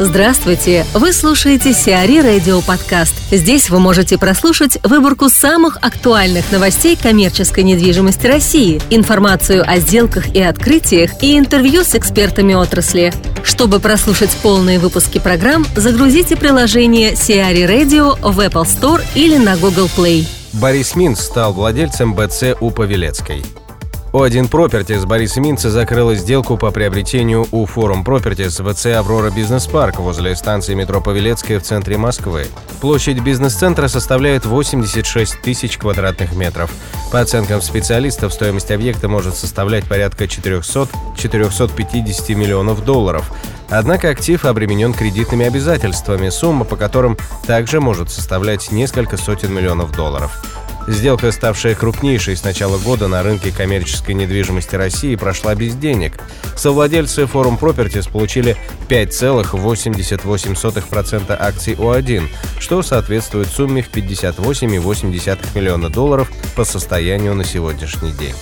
Здравствуйте! Вы слушаете Сиари Радио Подкаст. Здесь вы можете прослушать выборку самых актуальных новостей коммерческой недвижимости России, информацию о сделках и открытиях и интервью с экспертами отрасли. Чтобы прослушать полные выпуски программ, загрузите приложение Сиари Radio в Apple Store или на Google Play. Борис Минц стал владельцем БЦ у Павелецкой. О1 Properties Борис Минца закрыла сделку по приобретению у Форум Properties ВЦ «Аврора Бизнес Парк» возле станции метро Павелецкая в центре Москвы. Площадь бизнес-центра составляет 86 тысяч квадратных метров. По оценкам специалистов, стоимость объекта может составлять порядка 400-450 миллионов долларов. Однако актив обременен кредитными обязательствами, сумма по которым также может составлять несколько сотен миллионов долларов. Сделка, ставшая крупнейшей с начала года на рынке коммерческой недвижимости России, прошла без денег. Совладельцы Forum Properties получили 5,88% акций О1, что соответствует сумме в 58,8 миллиона долларов по состоянию на сегодняшний день.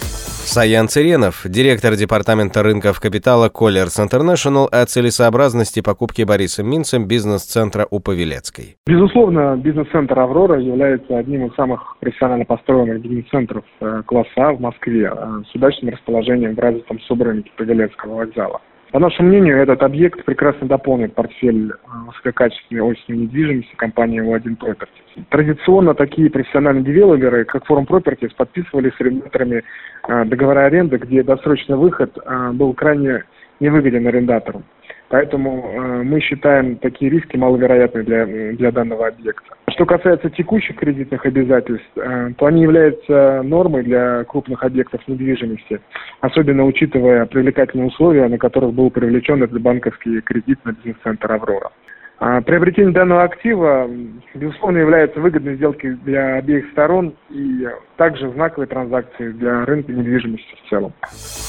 Саян Циренов, директор департамента рынков капитала Colliers International о целесообразности покупки Борисом Минцем бизнес-центра у Павелецкой. Безусловно, бизнес-центр «Аврора» является одним из самых профессионально построенных бизнес-центров э, класса А в Москве э, с удачным расположением в развитом субрынке Павелецкого вокзала. По нашему мнению, этот объект прекрасно дополнит портфель э, высококачественной офисной недвижимости компании O1 Properties. Традиционно такие профессиональные девелоперы, как Forum Properties, подписывали с арендаторами э, договора аренды, где досрочный выход э, был крайне невыгоден арендатору. Поэтому мы считаем такие риски маловероятны для, для данного объекта. Что касается текущих кредитных обязательств, э, то они являются нормой для крупных объектов недвижимости, особенно учитывая привлекательные условия, на которых был привлечен этот банковский кредит на бизнес-центр «Аврора». А приобретение данного актива, безусловно, является выгодной сделкой для обеих сторон и также знаковой транзакцией для рынка недвижимости в целом.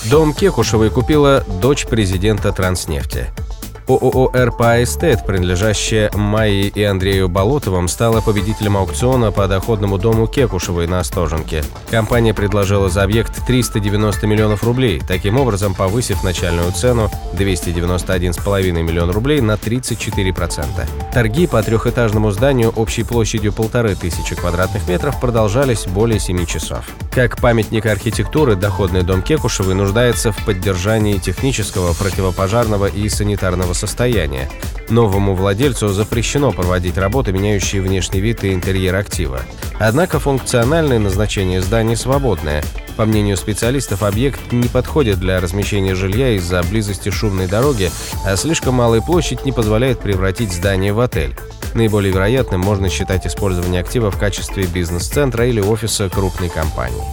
Дом Кекушевой купила дочь президента Транснефти. ООО «РПА Эстет», принадлежащая Майе и Андрею Болотовым, стала победителем аукциона по доходному дому Кекушевой на Остоженке. Компания предложила за объект 390 миллионов рублей, таким образом повысив начальную цену 291,5 миллион рублей на 34%. Торги по трехэтажному зданию общей площадью полторы тысячи квадратных метров продолжались более 7 часов. Как памятник архитектуры, доходный дом Кекушевой нуждается в поддержании технического, противопожарного и санитарного плачевного состояния. Новому владельцу запрещено проводить работы, меняющие внешний вид и интерьер актива. Однако функциональное назначение здания свободное. По мнению специалистов, объект не подходит для размещения жилья из-за близости шумной дороги, а слишком малая площадь не позволяет превратить здание в отель. Наиболее вероятным можно считать использование актива в качестве бизнес-центра или офиса крупной компании.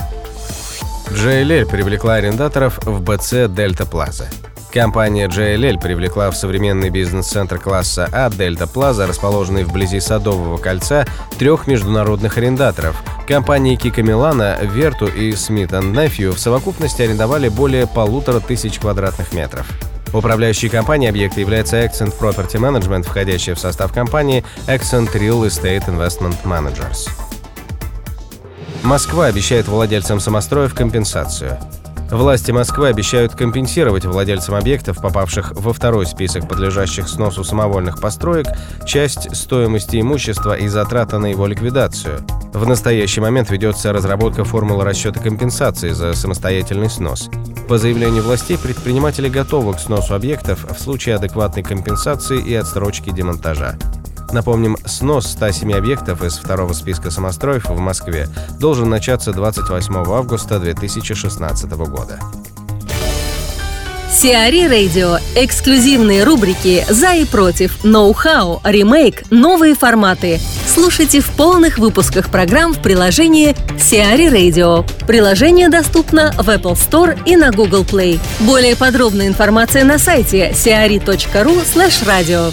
JLL привлекла арендаторов в БЦ «Дельта Плаза». Компания JLL привлекла в современный бизнес-центр класса А Дельта Плаза, расположенный вблизи Садового кольца, трех международных арендаторов. Компании Кика Милана, Верту и Смит Nephew в совокупности арендовали более полутора тысяч квадратных метров. Управляющей компанией объекта является Accent Property Management, входящая в состав компании Accent Real Estate Investment Managers. Москва обещает владельцам самостроев компенсацию. Власти Москвы обещают компенсировать владельцам объектов, попавших во второй список подлежащих сносу самовольных построек, часть стоимости имущества и затрата на его ликвидацию. В настоящий момент ведется разработка формулы расчета компенсации за самостоятельный снос. По заявлению властей, предприниматели готовы к сносу объектов в случае адекватной компенсации и отсрочки демонтажа. Напомним, снос 107 объектов из второго списка самостроев в Москве должен начаться 28 августа 2016 года. Сиари Радио. Эксклюзивные рубрики «За и против», «Ноу-хау», «Ремейк», «Новые форматы». Слушайте в полных выпусках программ в приложении Сиари Radio. Приложение доступно в Apple Store и на Google Play. Более подробная информация на сайте siari.ru slash radio.